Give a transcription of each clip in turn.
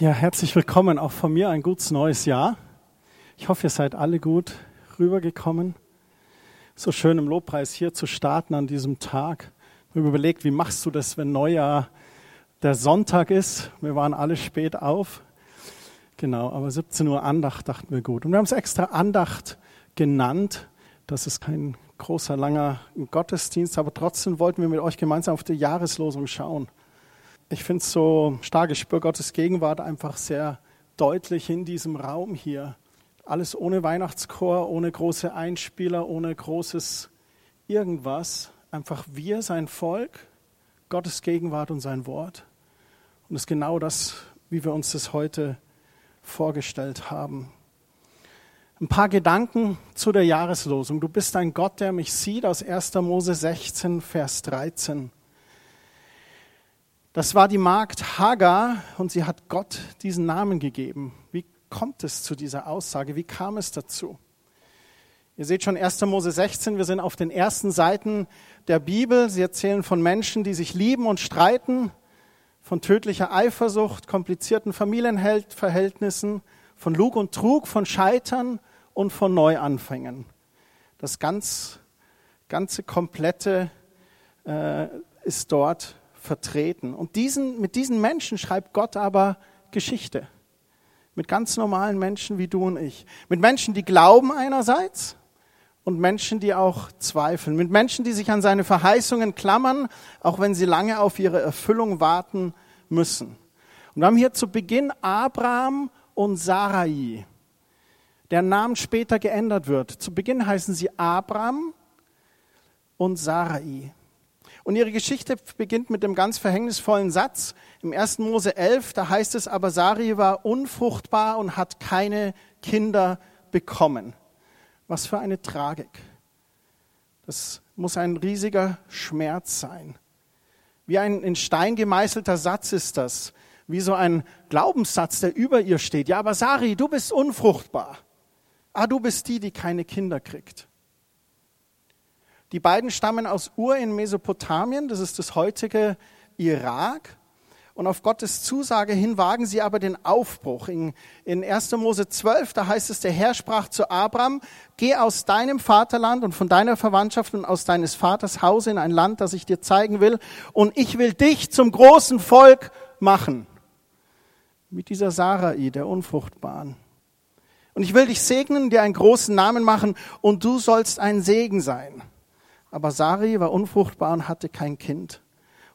Ja, herzlich willkommen auch von mir ein gutes neues Jahr. Ich hoffe, ihr seid alle gut rübergekommen. So schön im Lobpreis hier zu starten an diesem Tag. Ich habe überlegt, wie machst du das, wenn Neujahr der Sonntag ist? Wir waren alle spät auf. Genau, aber 17 Uhr Andacht dachten wir gut. Und wir haben es extra Andacht genannt. Das ist kein großer, langer Gottesdienst, aber trotzdem wollten wir mit euch gemeinsam auf die Jahreslosung schauen. Ich finde es so stark, ich spüre Gottes Gegenwart einfach sehr deutlich in diesem Raum hier. Alles ohne Weihnachtschor, ohne große Einspieler, ohne großes irgendwas. Einfach wir, sein Volk, Gottes Gegenwart und sein Wort. Und das ist genau das, wie wir uns das heute vorgestellt haben. Ein paar Gedanken zu der Jahreslosung. Du bist ein Gott, der mich sieht, aus 1. Mose 16, Vers 13. Das war die Magd Hagar und sie hat Gott diesen Namen gegeben. Wie kommt es zu dieser Aussage? Wie kam es dazu? Ihr seht schon 1. Mose 16, wir sind auf den ersten Seiten der Bibel. Sie erzählen von Menschen, die sich lieben und streiten, von tödlicher Eifersucht, komplizierten Familienverhältnissen, von Lug und Trug, von Scheitern und von Neuanfängen. Das ganz, ganze komplette äh, ist dort vertreten. Und diesen, mit diesen Menschen schreibt Gott aber Geschichte. Mit ganz normalen Menschen wie du und ich. Mit Menschen, die glauben einerseits und Menschen, die auch zweifeln. Mit Menschen, die sich an seine Verheißungen klammern, auch wenn sie lange auf ihre Erfüllung warten müssen. Und wir haben hier zu Beginn Abraham und Sarai, der Name später geändert wird. Zu Beginn heißen sie Abraham und Sarai. Und ihre Geschichte beginnt mit dem ganz verhängnisvollen Satz im 1. Mose 11, da heißt es, aber Sari war unfruchtbar und hat keine Kinder bekommen. Was für eine Tragik. Das muss ein riesiger Schmerz sein. Wie ein in Stein gemeißelter Satz ist das. Wie so ein Glaubenssatz, der über ihr steht. Ja, aber Sari, du bist unfruchtbar. Ah, du bist die, die keine Kinder kriegt. Die beiden stammen aus Ur in Mesopotamien, das ist das heutige Irak. Und auf Gottes Zusage hin wagen sie aber den Aufbruch. In, in 1. Mose 12, da heißt es, der Herr sprach zu Abraham, geh aus deinem Vaterland und von deiner Verwandtschaft und aus deines Vaters Haus in ein Land, das ich dir zeigen will, und ich will dich zum großen Volk machen. Mit dieser Sarai, der Unfruchtbaren. Und ich will dich segnen, dir einen großen Namen machen, und du sollst ein Segen sein. Aber Sari war unfruchtbar und hatte kein Kind.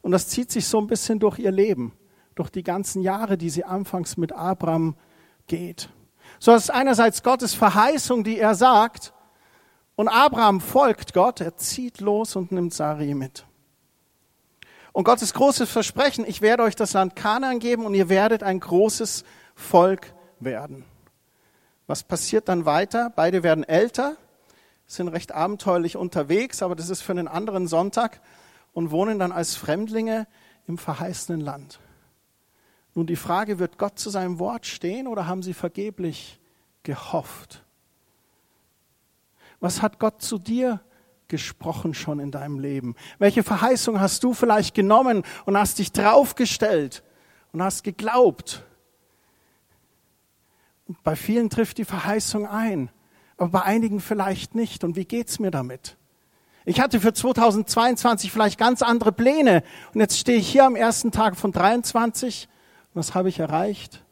Und das zieht sich so ein bisschen durch ihr Leben, durch die ganzen Jahre, die sie anfangs mit Abraham geht. So ist einerseits Gottes Verheißung, die er sagt, und Abraham folgt Gott, er zieht los und nimmt Sari mit. Und Gottes großes Versprechen, ich werde euch das Land Kanaan geben und ihr werdet ein großes Volk werden. Was passiert dann weiter? Beide werden älter, sind recht abenteuerlich unterwegs, aber das ist für einen anderen Sonntag und wohnen dann als Fremdlinge im verheißenen Land. Nun die Frage, wird Gott zu seinem Wort stehen oder haben sie vergeblich gehofft? Was hat Gott zu dir gesprochen schon in deinem Leben? Welche Verheißung hast du vielleicht genommen und hast dich draufgestellt und hast geglaubt? Und bei vielen trifft die Verheißung ein aber bei einigen vielleicht nicht. Und wie geht's mir damit? Ich hatte für 2022 vielleicht ganz andere Pläne und jetzt stehe ich hier am ersten Tag von 23. Was habe ich erreicht?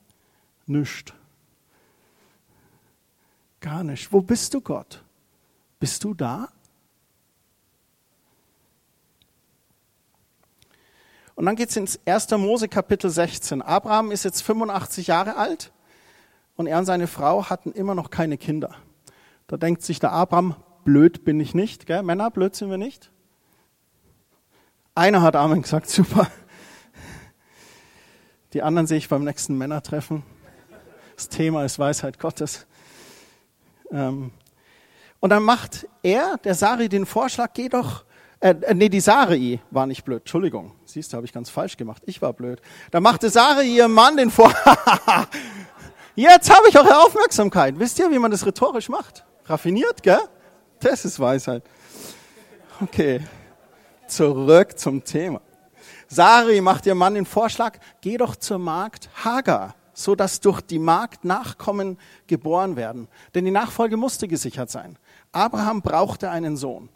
Nichts. Gar nicht. Wo bist du, Gott? Bist du da? Und dann geht es ins 1. Mose Kapitel 16. Abraham ist jetzt 85 Jahre alt und er und seine Frau hatten immer noch keine Kinder. Da denkt sich der Abraham, blöd bin ich nicht, gell? Männer, blöd sind wir nicht. Einer hat Amen gesagt, super. Die anderen sehe ich beim nächsten Männertreffen. Das Thema ist Weisheit Gottes. Ähm, und dann macht er, der Sari, den Vorschlag, geh doch, äh, äh nee, die Sarai war nicht blöd, Entschuldigung. Siehst du, habe ich ganz falsch gemacht. Ich war blöd. Da machte Sarai ihr Mann den Vorschlag. Jetzt habe ich eure Aufmerksamkeit. Wisst ihr, wie man das rhetorisch macht? Raffiniert, gell? Das ist Weisheit. Okay, zurück zum Thema. Sari macht ihr Mann den Vorschlag, geh doch zur Magd Hagar. so dass durch die Magd Nachkommen geboren werden. Denn die Nachfolge musste gesichert sein. Abraham brauchte einen Sohn.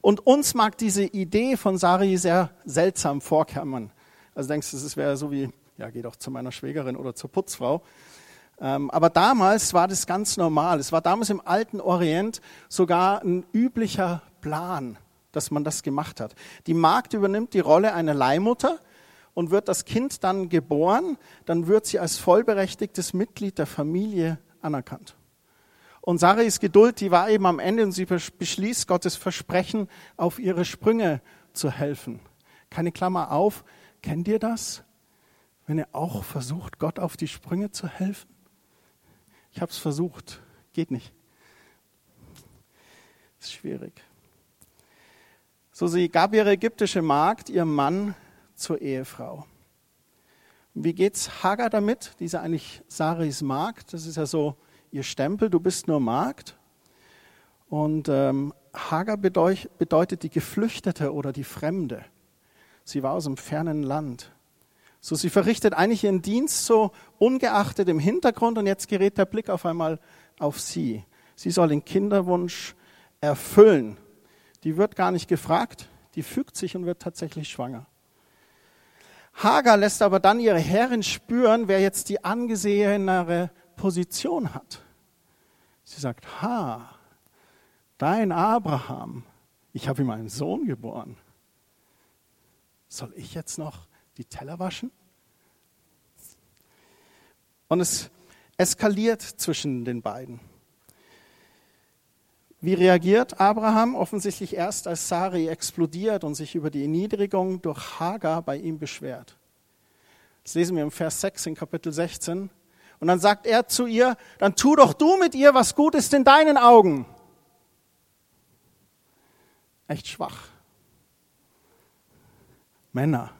Und uns mag diese Idee von Sari sehr seltsam vorkommen. Also denkst du, es wäre so wie, ja, geh doch zu meiner Schwägerin oder zur Putzfrau. Ähm, aber damals war das ganz normal. Es war damals im alten Orient sogar ein üblicher Plan, dass man das gemacht hat. Die Magd übernimmt die Rolle einer Leihmutter und wird das Kind dann geboren, dann wird sie als vollberechtigtes Mitglied der Familie anerkannt. Und Sarais Geduld, die war eben am Ende und sie beschließt, Gottes Versprechen auf ihre Sprünge zu helfen. Keine Klammer auf, kennt ihr das? Wenn ihr auch versucht, Gott auf die Sprünge zu helfen? Ich habe es versucht, geht nicht. Ist schwierig. So, sie gab ihre ägyptische Magd ihrem Mann zur Ehefrau. Wie geht's Hagar damit? Diese eigentlich Saris Magd, das ist ja so ihr Stempel, du bist nur Magd. Und ähm, Hagar bedeutet die Geflüchtete oder die Fremde. Sie war aus einem fernen Land. So, sie verrichtet eigentlich ihren Dienst so ungeachtet im Hintergrund und jetzt gerät der Blick auf einmal auf sie. Sie soll den Kinderwunsch erfüllen. Die wird gar nicht gefragt, die fügt sich und wird tatsächlich schwanger. Hagar lässt aber dann ihre Herrin spüren, wer jetzt die angesehenere Position hat. Sie sagt, ha, dein Abraham, ich habe ihm einen Sohn geboren. Soll ich jetzt noch die Teller waschen? Und es eskaliert zwischen den beiden. Wie reagiert Abraham? Offensichtlich erst, als Sari explodiert und sich über die Erniedrigung durch Hagar bei ihm beschwert. Das lesen wir im Vers 6 in Kapitel 16. Und dann sagt er zu ihr, dann tu doch du mit ihr, was gut ist in deinen Augen. Echt schwach. Männer,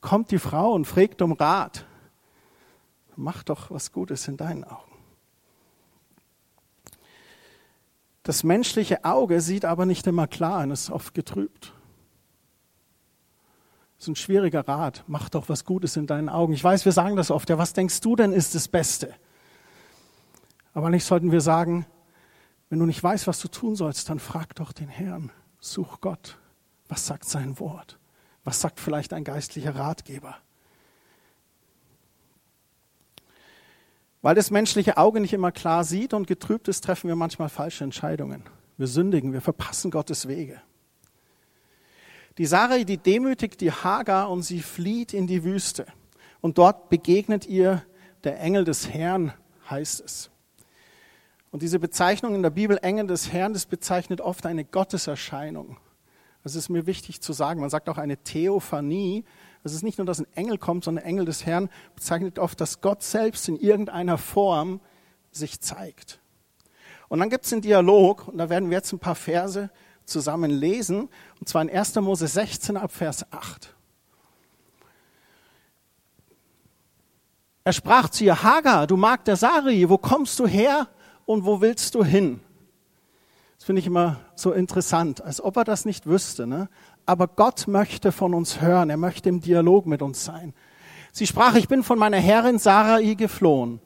kommt die Frau und fragt um Rat. Mach doch, was gut ist in deinen Augen. Das menschliche Auge sieht aber nicht immer klar und ist oft getrübt. Das ist ein schwieriger Rat. Mach doch was Gutes in deinen Augen. Ich weiß, wir sagen das oft. Ja, was denkst du denn ist das Beste? Aber nicht sollten wir sagen, wenn du nicht weißt, was du tun sollst, dann frag doch den Herrn. Such Gott. Was sagt sein Wort? Was sagt vielleicht ein geistlicher Ratgeber? Weil das menschliche Auge nicht immer klar sieht und getrübt ist, treffen wir manchmal falsche Entscheidungen. Wir sündigen, wir verpassen Gottes Wege. Die Sarai, die demütigt die Hagar und sie flieht in die Wüste. Und dort begegnet ihr der Engel des Herrn, heißt es. Und diese Bezeichnung in der Bibel, Engel des Herrn, das bezeichnet oft eine Gotteserscheinung. Das ist mir wichtig zu sagen. Man sagt auch eine Theophanie, es ist nicht nur, dass ein Engel kommt, sondern Engel des Herrn bezeichnet oft, dass Gott selbst in irgendeiner Form sich zeigt. Und dann gibt es einen Dialog, und da werden wir jetzt ein paar Verse zusammen lesen, und zwar in 1. Mose 16 ab Vers 8. Er sprach zu ihr, Hagar, du Magd der Sari, wo kommst du her und wo willst du hin? Finde ich immer so interessant, als ob er das nicht wüsste. Ne? aber Gott möchte von uns hören, er möchte im Dialog mit uns sein. Sie sprach, ich bin von meiner Herrin Sarai geflohen.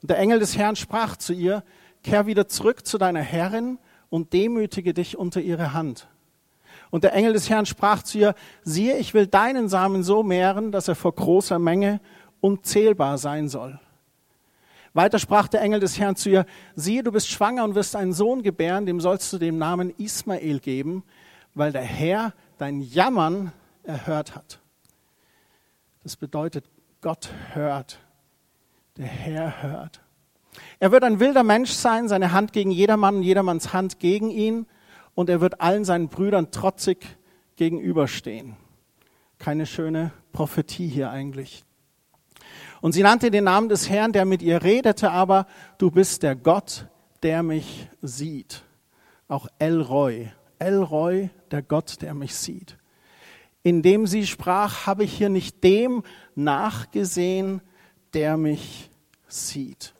Und der Engel des Herrn sprach zu ihr, kehr wieder zurück zu deiner Herrin und demütige dich unter ihre Hand. Und der Engel des Herrn sprach zu ihr, siehe, ich will deinen Samen so mehren, dass er vor großer Menge unzählbar sein soll. Weiter sprach der Engel des Herrn zu ihr, siehe, du bist schwanger und wirst einen Sohn gebären, dem sollst du den Namen Ismael geben, weil der Herr dein Jammern erhört hat. Das bedeutet, Gott hört. Der Herr hört. Er wird ein wilder Mensch sein, seine Hand gegen jedermann und jedermanns Hand gegen ihn. Und er wird allen seinen Brüdern trotzig gegenüberstehen. Keine schöne Prophetie hier eigentlich. Und sie nannte den Namen des Herrn, der mit ihr redete, aber du bist der Gott, der mich sieht. Auch Elroy, Elroy, der Gott, der mich sieht. Indem sie sprach, habe ich hier nicht dem nachgesehen, der mich sieht.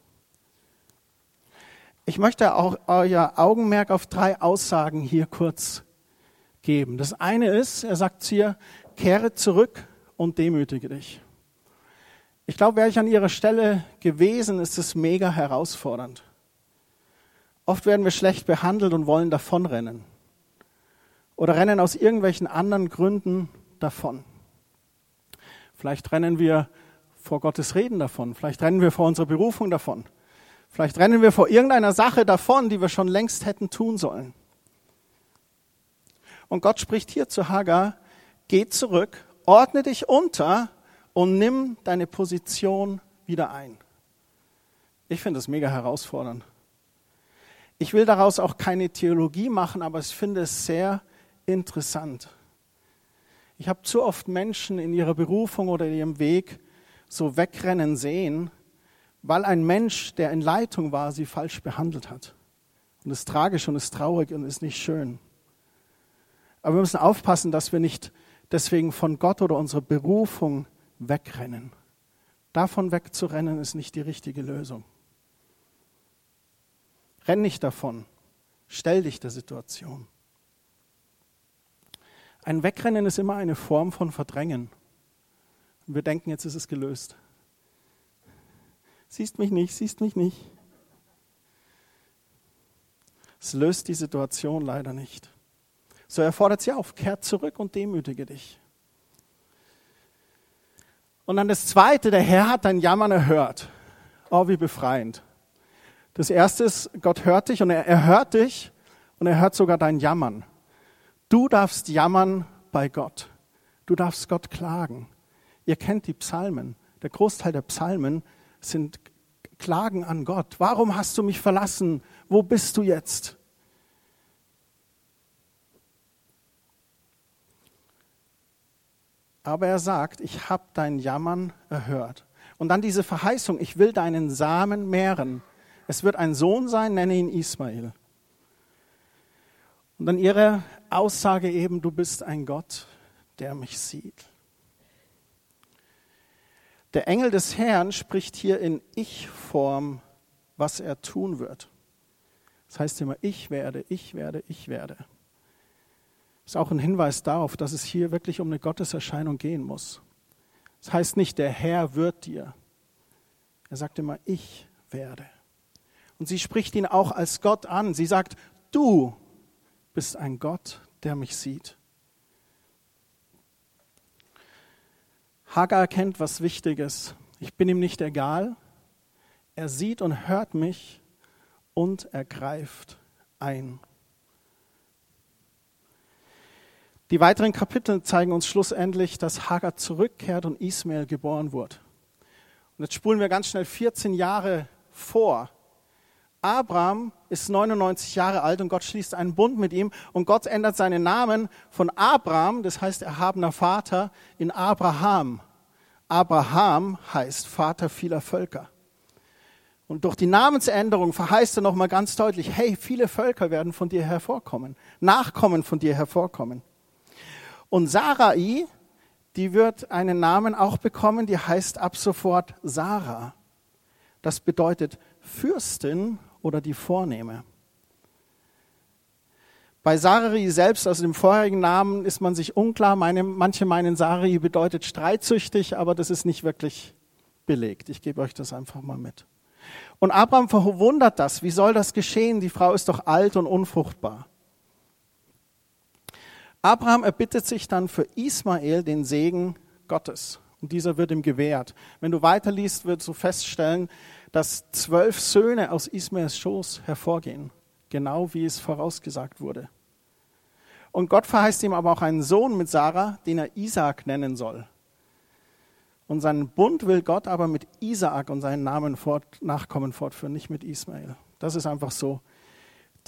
Ich möchte auch euer Augenmerk auf drei Aussagen hier kurz geben. Das eine ist, er sagt ihr, kehre zurück und demütige dich. Ich glaube, wäre ich an ihrer Stelle gewesen, ist es mega herausfordernd. Oft werden wir schlecht behandelt und wollen davonrennen. Oder rennen aus irgendwelchen anderen Gründen davon. Vielleicht rennen wir vor Gottes Reden davon. Vielleicht rennen wir vor unserer Berufung davon. Vielleicht rennen wir vor irgendeiner Sache davon, die wir schon längst hätten tun sollen. Und Gott spricht hier zu Hagar, geh zurück, ordne dich unter und nimm deine Position wieder ein. Ich finde das mega herausfordernd. Ich will daraus auch keine Theologie machen, aber ich finde es sehr interessant. Ich habe zu oft Menschen in ihrer Berufung oder in ihrem Weg so wegrennen sehen, weil ein Mensch, der in Leitung war, sie falsch behandelt hat. Und es ist tragisch und es ist traurig und es ist nicht schön. Aber wir müssen aufpassen, dass wir nicht deswegen von Gott oder unserer Berufung wegrennen. Davon wegzurennen ist nicht die richtige Lösung. Renn nicht davon. Stell dich der Situation. Ein Wegrennen ist immer eine Form von Verdrängen. Wir denken, jetzt ist es gelöst. Siehst mich nicht, siehst mich nicht. Es löst die Situation leider nicht. So er fordert sie auf, kehrt zurück und demütige dich. Und dann das Zweite, der Herr hat dein Jammern erhört. Oh, wie befreiend. Das Erste ist, Gott hört dich und er, er hört dich und er hört sogar dein Jammern. Du darfst jammern bei Gott. Du darfst Gott klagen. Ihr kennt die Psalmen. Der Großteil der Psalmen sind Klagen an Gott. Warum hast du mich verlassen? Wo bist du jetzt? Aber er sagt, ich habe dein Jammern erhört. Und dann diese Verheißung, ich will deinen Samen mehren. Es wird ein Sohn sein, nenne ihn Ismael. Und dann ihre Aussage eben, du bist ein Gott, der mich sieht. Der Engel des Herrn spricht hier in Ich-Form, was er tun wird. Das heißt immer, ich werde, ich werde, ich werde. Ist auch ein Hinweis darauf, dass es hier wirklich um eine Gotteserscheinung gehen muss. Das heißt nicht, der Herr wird dir. Er sagt immer, ich werde. Und sie spricht ihn auch als Gott an. Sie sagt, du bist ein Gott, der mich sieht. Hagar erkennt was Wichtiges. Ich bin ihm nicht egal. Er sieht und hört mich und er greift ein. Die weiteren Kapitel zeigen uns schlussendlich, dass Hagar zurückkehrt und Ismael geboren wurde. Und jetzt spulen wir ganz schnell 14 Jahre vor. Abraham ist 99 Jahre alt und Gott schließt einen Bund mit ihm und Gott ändert seinen Namen von Abraham, das heißt erhabener Vater, in Abraham. Abraham heißt Vater vieler Völker. Und durch die Namensänderung verheißt er nochmal ganz deutlich, hey, viele Völker werden von dir hervorkommen, Nachkommen von dir hervorkommen. Und Sarai, die wird einen Namen auch bekommen, die heißt ab sofort Sarah. Das bedeutet Fürstin oder die Vornehme. Bei Sarai selbst, also dem vorherigen Namen, ist man sich unklar. Meine, manche meinen, Sarai bedeutet streitsüchtig, aber das ist nicht wirklich belegt. Ich gebe euch das einfach mal mit. Und Abraham verwundert das. Wie soll das geschehen? Die Frau ist doch alt und unfruchtbar. Abraham erbittet sich dann für Ismael den Segen Gottes. Und dieser wird ihm gewährt. Wenn du weiterliest, wirst du feststellen, dass zwölf Söhne aus Ismaels Schoß hervorgehen, genau wie es vorausgesagt wurde. Und Gott verheißt ihm aber auch einen Sohn mit Sarah, den er Isaak nennen soll. Und seinen Bund will Gott aber mit Isaak und seinen Namen fort, Nachkommen fortführen, nicht mit Ismael. Das ist einfach so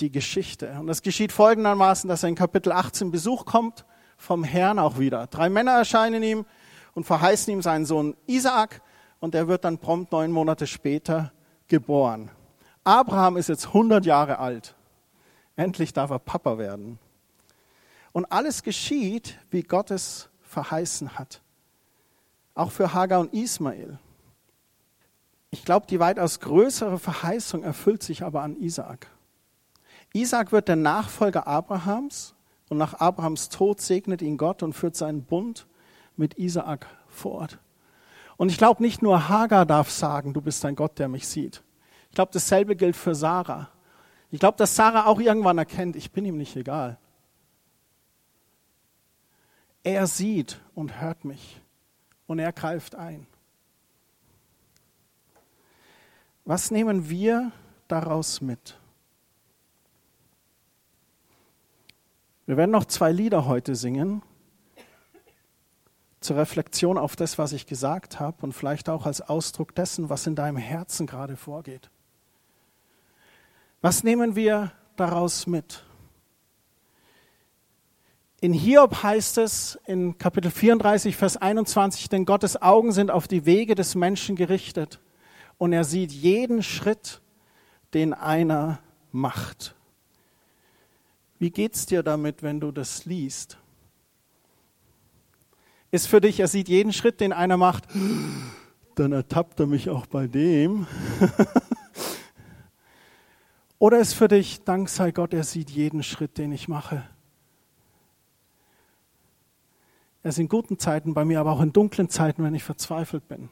die Geschichte. Und es geschieht folgendermaßen, dass er in Kapitel 18 Besuch kommt vom Herrn auch wieder. Drei Männer erscheinen ihm und verheißen ihm seinen Sohn Isaak und er wird dann prompt neun Monate später geboren. Abraham ist jetzt 100 Jahre alt. Endlich darf er Papa werden. Und alles geschieht, wie Gott es verheißen hat. Auch für Hagar und Ismael. Ich glaube, die weitaus größere Verheißung erfüllt sich aber an Isaak. Isaak wird der Nachfolger Abrahams und nach Abrahams Tod segnet ihn Gott und führt seinen Bund mit Isaak fort. Und ich glaube, nicht nur Hagar darf sagen, du bist ein Gott, der mich sieht. Ich glaube, dasselbe gilt für Sarah. Ich glaube, dass Sarah auch irgendwann erkennt, ich bin ihm nicht egal. Er sieht und hört mich und er greift ein. Was nehmen wir daraus mit? Wir werden noch zwei Lieder heute singen zur Reflexion auf das, was ich gesagt habe und vielleicht auch als Ausdruck dessen, was in deinem Herzen gerade vorgeht. Was nehmen wir daraus mit? In Hiob heißt es in Kapitel 34, Vers 21, denn Gottes Augen sind auf die Wege des Menschen gerichtet und er sieht jeden Schritt, den einer macht. Wie geht's dir damit, wenn du das liest? Ist für dich, er sieht jeden Schritt, den einer macht, dann ertappt er mich auch bei dem. Oder ist für dich, Dank sei Gott, er sieht jeden Schritt, den ich mache. Er ist in guten Zeiten bei mir, aber auch in dunklen Zeiten, wenn ich verzweifelt bin.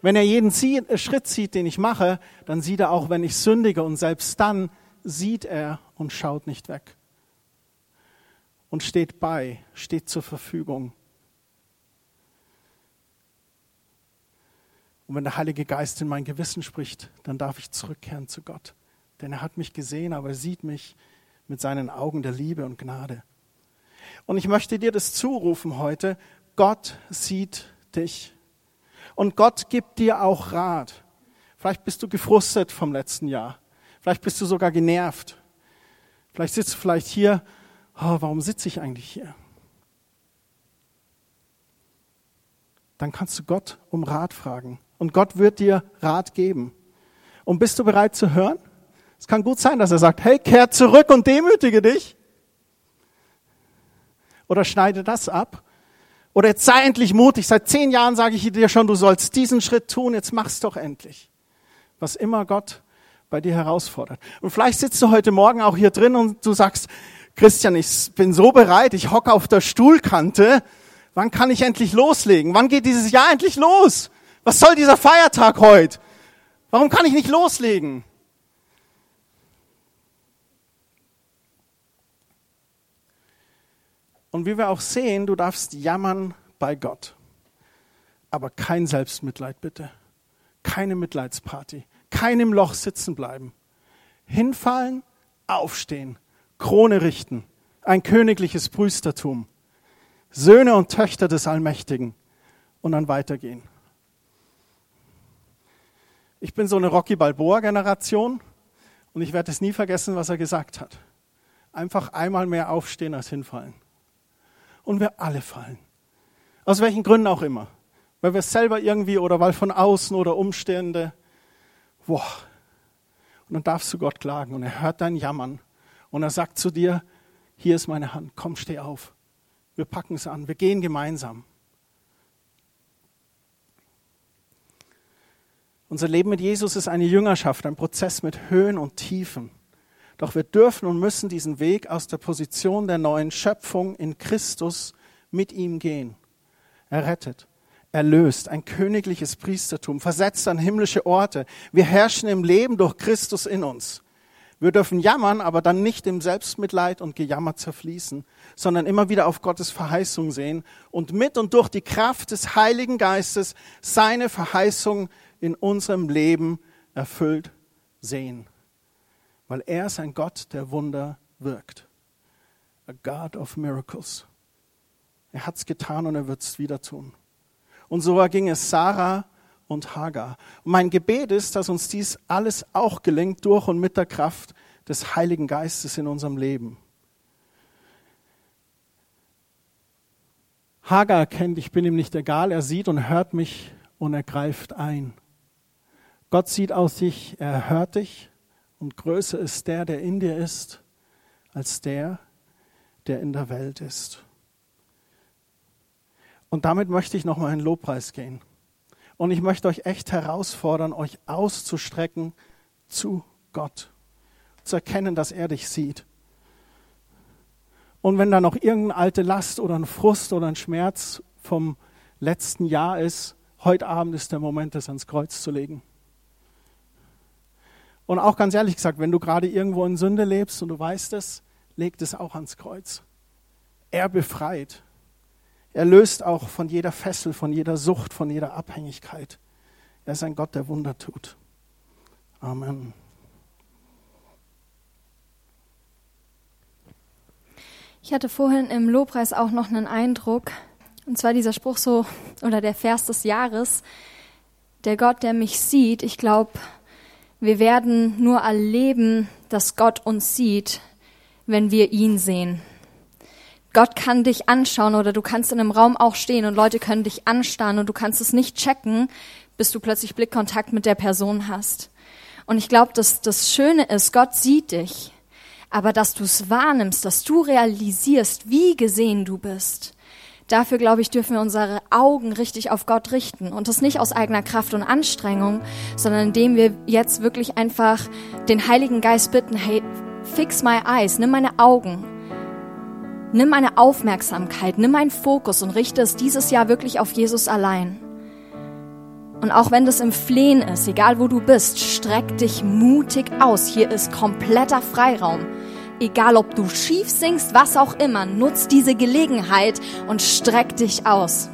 Wenn er jeden äh, Schritt sieht, den ich mache, dann sieht er auch, wenn ich sündige und selbst dann sieht er und schaut nicht weg. Und steht bei, steht zur Verfügung. Und wenn der Heilige Geist in mein Gewissen spricht, dann darf ich zurückkehren zu Gott. Denn er hat mich gesehen, aber er sieht mich mit seinen Augen der Liebe und Gnade. Und ich möchte dir das zurufen heute. Gott sieht dich. Und Gott gibt dir auch Rat. Vielleicht bist du gefrustet vom letzten Jahr. Vielleicht bist du sogar genervt. Vielleicht sitzt du vielleicht hier, oh, warum sitze ich eigentlich hier? Dann kannst du Gott um Rat fragen. Und Gott wird dir Rat geben. Und bist du bereit zu hören? Es kann gut sein, dass er sagt, hey, kehr zurück und demütige dich. Oder schneide das ab oder jetzt sei endlich mutig. Seit zehn Jahren sage ich dir schon, du sollst diesen Schritt tun. Jetzt mach's doch endlich. Was immer Gott bei dir herausfordert. Und vielleicht sitzt du heute Morgen auch hier drin und du sagst, Christian, ich bin so bereit, ich hocke auf der Stuhlkante. Wann kann ich endlich loslegen? Wann geht dieses Jahr endlich los? Was soll dieser Feiertag heute? Warum kann ich nicht loslegen? Und wie wir auch sehen, du darfst jammern bei Gott. Aber kein Selbstmitleid bitte. Keine Mitleidsparty. Kein im Loch sitzen bleiben. Hinfallen, aufstehen, Krone richten. Ein königliches Priestertum. Söhne und Töchter des Allmächtigen. Und dann weitergehen. Ich bin so eine Rocky Balboa-Generation und ich werde es nie vergessen, was er gesagt hat. Einfach einmal mehr aufstehen als hinfallen und wir alle fallen. Aus welchen Gründen auch immer. Weil wir selber irgendwie oder weil von außen oder Umstände. Boah. Und dann darfst du Gott klagen und er hört dein Jammern und er sagt zu dir, hier ist meine Hand, komm, steh auf. Wir packen es an, wir gehen gemeinsam. Unser Leben mit Jesus ist eine Jüngerschaft, ein Prozess mit Höhen und Tiefen. Doch wir dürfen und müssen diesen Weg aus der Position der neuen Schöpfung in Christus mit ihm gehen. Er rettet, erlöst, ein königliches Priestertum, versetzt an himmlische Orte. Wir herrschen im Leben durch Christus in uns. Wir dürfen jammern, aber dann nicht im Selbstmitleid und Gejammer zerfließen, sondern immer wieder auf Gottes Verheißung sehen und mit und durch die Kraft des Heiligen Geistes seine Verheißung in unserem Leben erfüllt sehen weil er ist ein Gott, der Wunder wirkt. A God of Miracles. Er hat es getan und er wird es wieder tun. Und so ging es Sarah und Hagar. Und mein Gebet ist, dass uns dies alles auch gelingt durch und mit der Kraft des Heiligen Geistes in unserem Leben. Hagar erkennt, ich bin ihm nicht egal, er sieht und hört mich und er greift ein. Gott sieht aus sich, er hört dich und größer ist der, der in dir ist, als der, der in der Welt ist. Und damit möchte ich nochmal in Lobpreis gehen. Und ich möchte euch echt herausfordern, euch auszustrecken zu Gott. Zu erkennen, dass er dich sieht. Und wenn da noch irgendeine alte Last oder ein Frust oder ein Schmerz vom letzten Jahr ist, heute Abend ist der Moment, das ans Kreuz zu legen. Und auch ganz ehrlich gesagt, wenn du gerade irgendwo in Sünde lebst und du weißt es, leg es auch ans Kreuz. Er befreit. Er löst auch von jeder Fessel, von jeder Sucht, von jeder Abhängigkeit. Er ist ein Gott, der Wunder tut. Amen. Ich hatte vorhin im Lobpreis auch noch einen Eindruck, und zwar dieser Spruch so, oder der Vers des Jahres, der Gott, der mich sieht, ich glaube, wir werden nur erleben, dass Gott uns sieht, wenn wir ihn sehen. Gott kann dich anschauen oder du kannst in einem Raum auch stehen und Leute können dich anstarren und du kannst es nicht checken, bis du plötzlich Blickkontakt mit der Person hast. Und ich glaube, dass das Schöne ist, Gott sieht dich, aber dass du es wahrnimmst, dass du realisierst, wie gesehen du bist. Dafür, glaube ich, dürfen wir unsere Augen richtig auf Gott richten und das nicht aus eigener Kraft und Anstrengung, sondern indem wir jetzt wirklich einfach den Heiligen Geist bitten, hey, fix my eyes, nimm meine Augen, nimm meine Aufmerksamkeit, nimm meinen Fokus und richte es dieses Jahr wirklich auf Jesus allein. Und auch wenn das im Flehen ist, egal wo du bist, streck dich mutig aus. Hier ist kompletter Freiraum. Egal ob du schief singst, was auch immer, nutz diese Gelegenheit und streck dich aus.